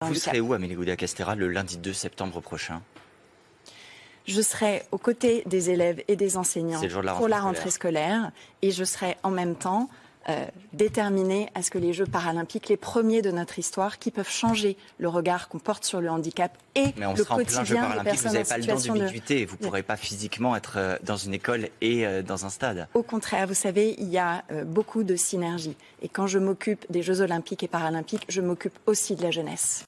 Vous serez où, Amélie Goudia-Castera, le lundi 2 septembre prochain? Je serai aux côtés des élèves et des enseignants pour la rentrée scolaire et je serai en même temps euh, déterminée à ce que les Jeux paralympiques, les premiers de notre histoire, qui peuvent changer le regard qu'on porte sur le handicap et Mais on le sera quotidien en plein Jeux paralympiques, vous n'avez pas le don de... vous ne pourrez pas physiquement être euh, dans une école et euh, dans un stade. Au contraire, vous savez, il y a euh, beaucoup de synergie. Et quand je m'occupe des Jeux olympiques et paralympiques, je m'occupe aussi de la jeunesse.